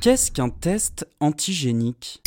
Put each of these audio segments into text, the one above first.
Qu'est-ce qu'un test antigénique?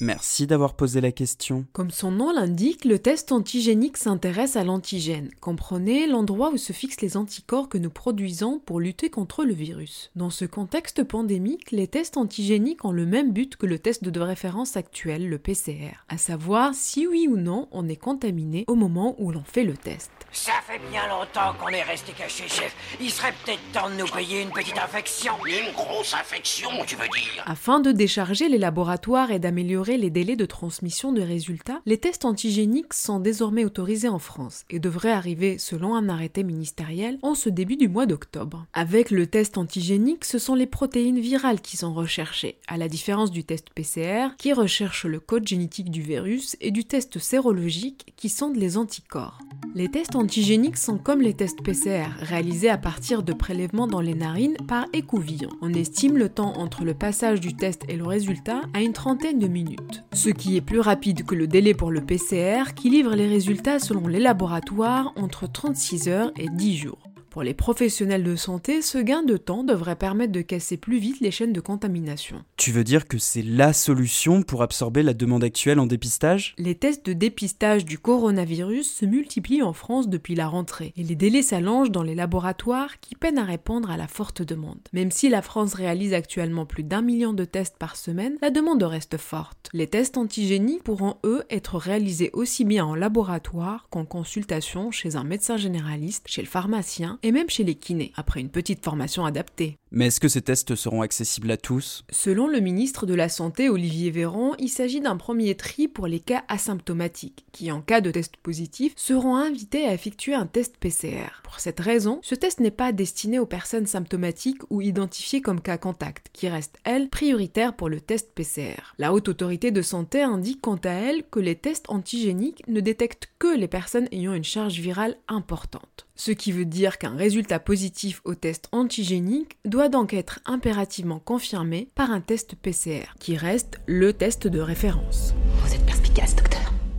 Merci d'avoir posé la question. Comme son nom l'indique, le test antigénique s'intéresse à l'antigène. Comprenez l'endroit où se fixent les anticorps que nous produisons pour lutter contre le virus. Dans ce contexte pandémique, les tests antigéniques ont le même but que le test de référence actuel, le PCR, à savoir si oui ou non on est contaminé au moment où l'on fait le test. Ça fait bien longtemps qu'on est resté caché, chef. Il serait peut-être temps de nous payer une petite infection. Une grosse infection, tu veux dire Afin de décharger les laboratoires et d'améliorer les délais de transmission de résultats, les tests antigéniques sont désormais autorisés en France et devraient arriver, selon un arrêté ministériel, en ce début du mois d'octobre. Avec le test antigénique, ce sont les protéines virales qui sont recherchées, à la différence du test PCR qui recherche le code génétique du virus et du test sérologique qui sonde les anticorps. Les tests antigéniques sont comme les tests PCR, réalisés à partir de prélèvements dans les narines par écouvillon. On estime le temps entre le passage du test et le résultat à une trentaine de minutes, ce qui est plus rapide que le délai pour le PCR qui livre les résultats selon les laboratoires entre 36 heures et 10 jours. Pour les professionnels de santé, ce gain de temps devrait permettre de casser plus vite les chaînes de contamination. Tu veux dire que c'est la solution pour absorber la demande actuelle en dépistage? Les tests de dépistage du coronavirus se multiplient en France depuis la rentrée et les délais s'allongent dans les laboratoires qui peinent à répondre à la forte demande. Même si la France réalise actuellement plus d'un million de tests par semaine, la demande reste forte. Les tests antigéniques pourront eux être réalisés aussi bien en laboratoire qu'en consultation chez un médecin généraliste, chez le pharmacien et même chez les kinés, après une petite formation adaptée. Mais est-ce que ces tests seront accessibles à tous? Selon le ministre de la Santé, Olivier Véran, il s'agit d'un premier tri pour les cas asymptomatiques, qui en cas de test positif seront invités à effectuer un test PCR. Pour cette raison, ce test n'est pas destiné aux personnes symptomatiques ou identifiées comme cas contact, qui restent, elles, prioritaires pour le test PCR. La Haute Autorité de Santé indique quant à elle que les tests antigéniques ne détectent que les personnes ayant une charge virale importante. Ce qui veut dire qu'un résultat positif au test antigénique doit donc être impérativement confirmé par un test PCR, qui reste le test de référence.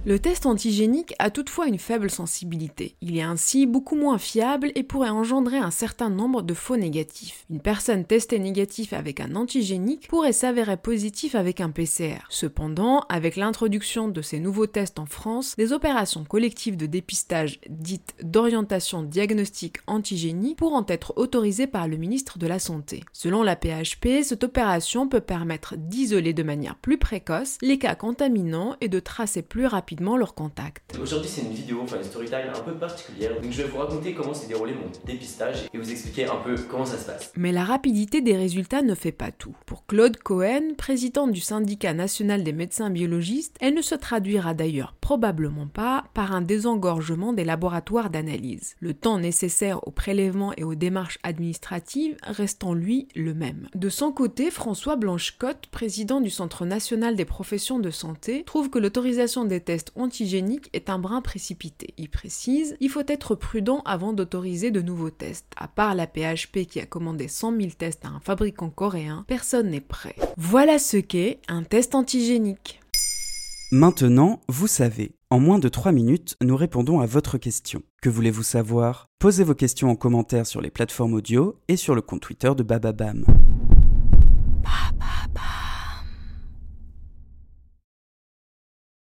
Le test antigénique a toutefois une faible sensibilité. Il est ainsi beaucoup moins fiable et pourrait engendrer un certain nombre de faux négatifs. Une personne testée négatif avec un antigénique pourrait s'avérer positif avec un PCR. Cependant, avec l'introduction de ces nouveaux tests en France, des opérations collectives de dépistage dites d'orientation diagnostique antigénique pourront être autorisées par le ministre de la Santé. Selon la PHP, cette opération peut permettre d'isoler de manière plus précoce les cas contaminants et de tracer plus rapidement leur contact. Aujourd'hui, c'est une vidéo, enfin une story time un peu particulière. Donc, je vais vous raconter comment s'est déroulé mon dépistage et vous expliquer un peu comment ça se passe. Mais la rapidité des résultats ne fait pas tout. Pour Claude Cohen, président du syndicat national des médecins biologistes, elle ne se traduira d'ailleurs probablement pas par un désengorgement des laboratoires d'analyse. Le temps nécessaire au prélèvement et aux démarches administratives restant lui le même. De son côté, François Blanchecotte, président du Centre national des professions de santé, trouve que l'autorisation des tests antigénique est un brin précipité. Il précise il faut être prudent avant d'autoriser de nouveaux tests. À part la PHP qui a commandé 100 000 tests à un fabricant coréen, personne n'est prêt. Voilà ce qu'est un test antigénique. Maintenant, vous savez. En moins de 3 minutes, nous répondons à votre question. Que voulez-vous savoir? Posez vos questions en commentaire sur les plateformes audio et sur le compte Twitter de Bababam.